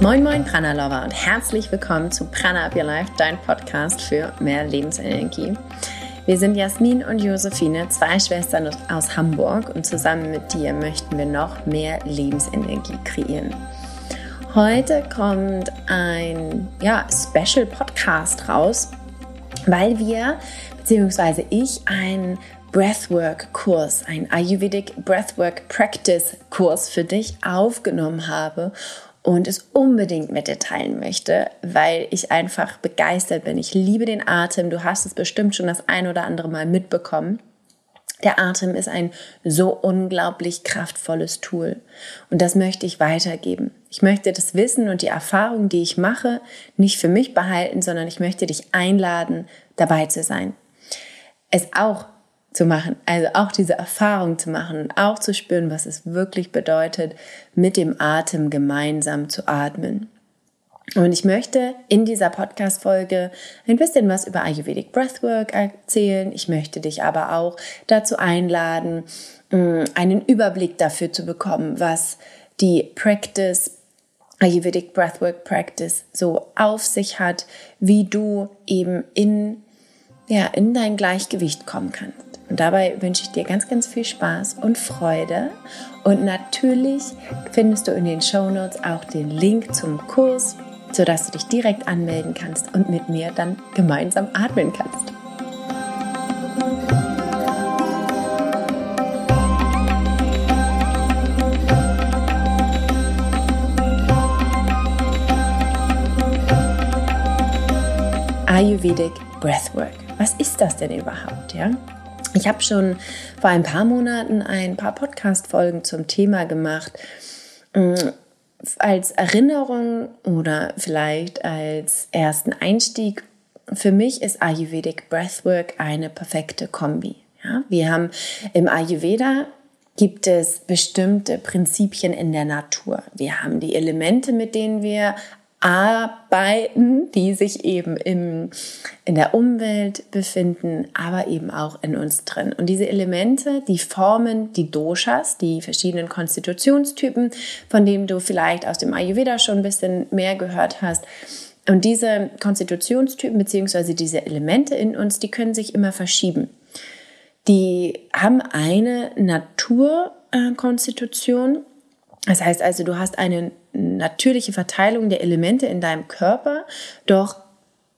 Moin Moin Prana Lover und herzlich willkommen zu Prana Up Your Life, dein Podcast für mehr Lebensenergie. Wir sind Jasmin und Josephine, zwei Schwestern aus Hamburg und zusammen mit dir möchten wir noch mehr Lebensenergie kreieren. Heute kommt ein ja, Special Podcast raus, weil wir beziehungsweise ich einen Breathwork-Kurs, ein Ayurvedic Breathwork Practice Kurs für dich aufgenommen habe und es unbedingt mit dir teilen möchte, weil ich einfach begeistert bin. Ich liebe den Atem. Du hast es bestimmt schon das ein oder andere Mal mitbekommen. Der Atem ist ein so unglaublich kraftvolles Tool und das möchte ich weitergeben. Ich möchte das Wissen und die Erfahrung, die ich mache, nicht für mich behalten, sondern ich möchte dich einladen, dabei zu sein. Es auch zu machen, also auch diese Erfahrung zu machen und auch zu spüren, was es wirklich bedeutet, mit dem Atem gemeinsam zu atmen. Und ich möchte in dieser Podcast-Folge ein bisschen was über Ayurvedic Breathwork erzählen. Ich möchte dich aber auch dazu einladen, mm, einen Überblick dafür zu bekommen, was die Practice Ayurvedic Breathwork Practice so auf sich hat, wie du eben in, ja, in dein Gleichgewicht kommen kannst. Und dabei wünsche ich dir ganz, ganz viel Spaß und Freude. Und natürlich findest du in den Show Notes auch den Link zum Kurs, sodass du dich direkt anmelden kannst und mit mir dann gemeinsam atmen kannst. Ayurvedic Breathwork. Was ist das denn überhaupt, ja? Ich habe schon vor ein paar Monaten ein paar Podcast-Folgen zum Thema gemacht. Mm, als Erinnerung oder vielleicht als ersten Einstieg. Für mich ist Ayurvedic Breathwork eine perfekte Kombi. Ja, wir haben im Ayurveda gibt es bestimmte Prinzipien in der Natur. Wir haben die Elemente, mit denen wir arbeiten, die sich eben im, in der Umwelt befinden, aber eben auch in uns drin. Und diese Elemente, die formen die Doshas, die verschiedenen Konstitutionstypen, von denen du vielleicht aus dem Ayurveda schon ein bisschen mehr gehört hast. Und diese Konstitutionstypen bzw. diese Elemente in uns, die können sich immer verschieben. Die haben eine Naturkonstitution. Das heißt also, du hast eine natürliche Verteilung der Elemente in deinem Körper, doch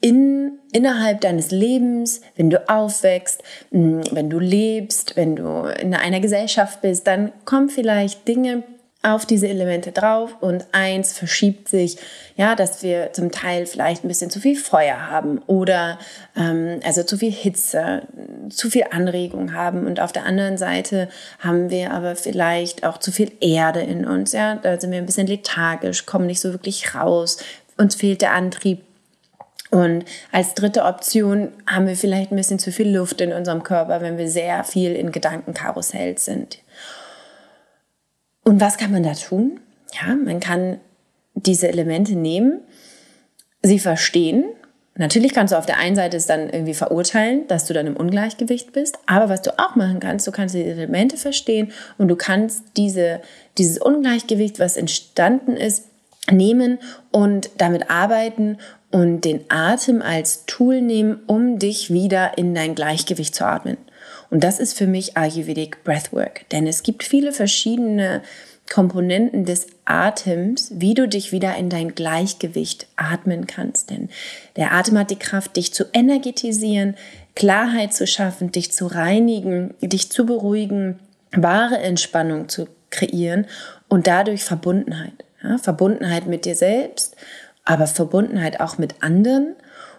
in, innerhalb deines Lebens, wenn du aufwächst, wenn du lebst, wenn du in einer Gesellschaft bist, dann kommen vielleicht Dinge auf diese Elemente drauf und eins verschiebt sich, ja, dass wir zum Teil vielleicht ein bisschen zu viel Feuer haben oder ähm, also zu viel Hitze, zu viel Anregung haben und auf der anderen Seite haben wir aber vielleicht auch zu viel Erde in uns, ja, da sind wir ein bisschen lethargisch, kommen nicht so wirklich raus, uns fehlt der Antrieb. Und als dritte Option haben wir vielleicht ein bisschen zu viel Luft in unserem Körper, wenn wir sehr viel in Gedankenkarussells sind. Und was kann man da tun? Ja, man kann diese Elemente nehmen, sie verstehen. Natürlich kannst du auf der einen Seite es dann irgendwie verurteilen, dass du dann im Ungleichgewicht bist. Aber was du auch machen kannst, du kannst die Elemente verstehen und du kannst diese, dieses Ungleichgewicht, was entstanden ist, nehmen und damit arbeiten und den Atem als Tool nehmen, um dich wieder in dein Gleichgewicht zu atmen. Und das ist für mich Ayurvedic Breathwork, denn es gibt viele verschiedene Komponenten des Atems, wie du dich wieder in dein Gleichgewicht atmen kannst. Denn der Atem hat die Kraft, dich zu energetisieren, Klarheit zu schaffen, dich zu reinigen, dich zu beruhigen, wahre Entspannung zu kreieren und dadurch Verbundenheit. Ja, Verbundenheit mit dir selbst, aber Verbundenheit auch mit anderen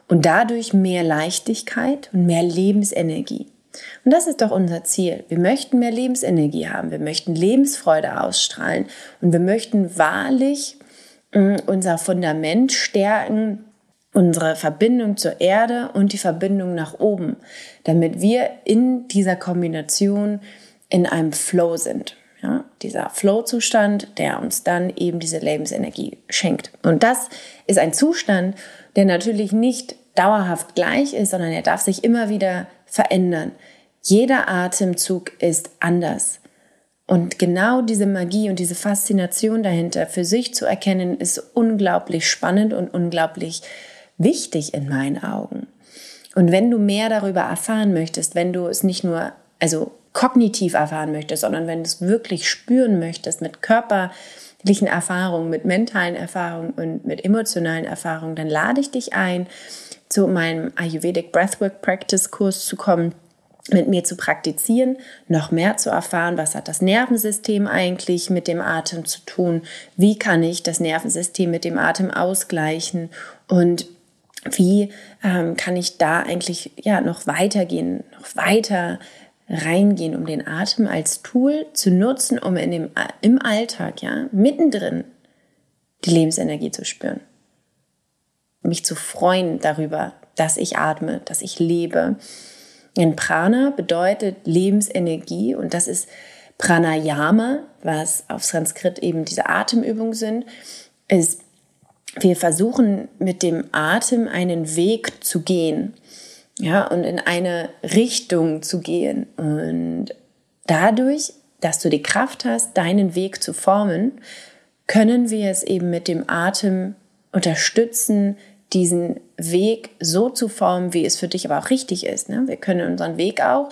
und dadurch mehr Leichtigkeit und mehr Lebensenergie. Und das ist doch unser Ziel. Wir möchten mehr Lebensenergie haben, wir möchten Lebensfreude ausstrahlen und wir möchten wahrlich mm, unser Fundament stärken, unsere Verbindung zur Erde und die Verbindung nach oben, damit wir in dieser Kombination in einem Flow sind. Ja, dieser Flow-Zustand, der uns dann eben diese Lebensenergie schenkt. Und das ist ein Zustand, der natürlich nicht dauerhaft gleich ist, sondern er darf sich immer wieder verändern. Jeder Atemzug ist anders. Und genau diese Magie und diese Faszination dahinter für sich zu erkennen, ist unglaublich spannend und unglaublich wichtig in meinen Augen. Und wenn du mehr darüber erfahren möchtest, wenn du es nicht nur, also kognitiv erfahren möchtest, sondern wenn du es wirklich spüren möchtest mit körperlichen Erfahrungen, mit mentalen Erfahrungen und mit emotionalen Erfahrungen, dann lade ich dich ein, zu meinem Ayurvedic Breathwork Practice Kurs zu kommen mit mir zu praktizieren, noch mehr zu erfahren, was hat das Nervensystem eigentlich mit dem Atem zu tun, wie kann ich das Nervensystem mit dem Atem ausgleichen und wie ähm, kann ich da eigentlich ja noch weitergehen, noch weiter reingehen, um den Atem als Tool zu nutzen, um in dem, im Alltag, ja, mittendrin die Lebensenergie zu spüren. Mich zu freuen darüber, dass ich atme, dass ich lebe. In Prana bedeutet Lebensenergie und das ist Pranayama, was auf Sanskrit eben diese Atemübungen sind, ist, wir versuchen mit dem Atem einen Weg zu gehen ja, und in eine Richtung zu gehen. Und dadurch, dass du die Kraft hast, deinen Weg zu formen, können wir es eben mit dem Atem unterstützen, diesen Weg so zu formen, wie es für dich aber auch richtig ist. Ne? Wir können unseren Weg auch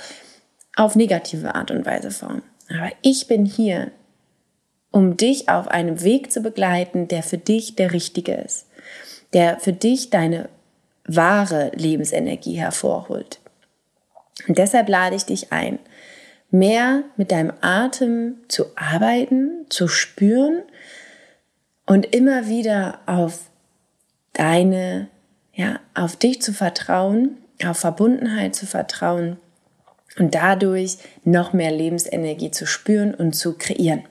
auf negative Art und Weise formen. Aber ich bin hier, um dich auf einem Weg zu begleiten, der für dich der richtige ist, der für dich deine wahre Lebensenergie hervorholt. Und deshalb lade ich dich ein, mehr mit deinem Atem zu arbeiten, zu spüren und immer wieder auf deine, ja, auf dich zu vertrauen, auf Verbundenheit zu vertrauen und dadurch noch mehr Lebensenergie zu spüren und zu kreieren.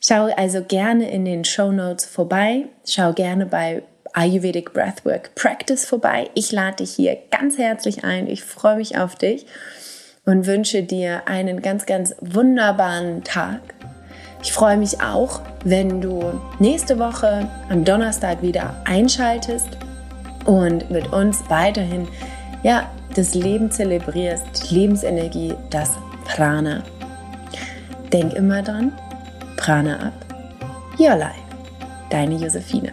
Schau also gerne in den Show Notes vorbei, schau gerne bei Ayurvedic Breathwork Practice vorbei. Ich lade dich hier ganz herzlich ein. Ich freue mich auf dich und wünsche dir einen ganz, ganz wunderbaren Tag. Ich freue mich auch, wenn du nächste Woche am Donnerstag wieder einschaltest und mit uns weiterhin ja, das Leben zelebrierst, die Lebensenergie, das Prana. Denk immer dran, Prana ab, Your Life. Deine Josephine.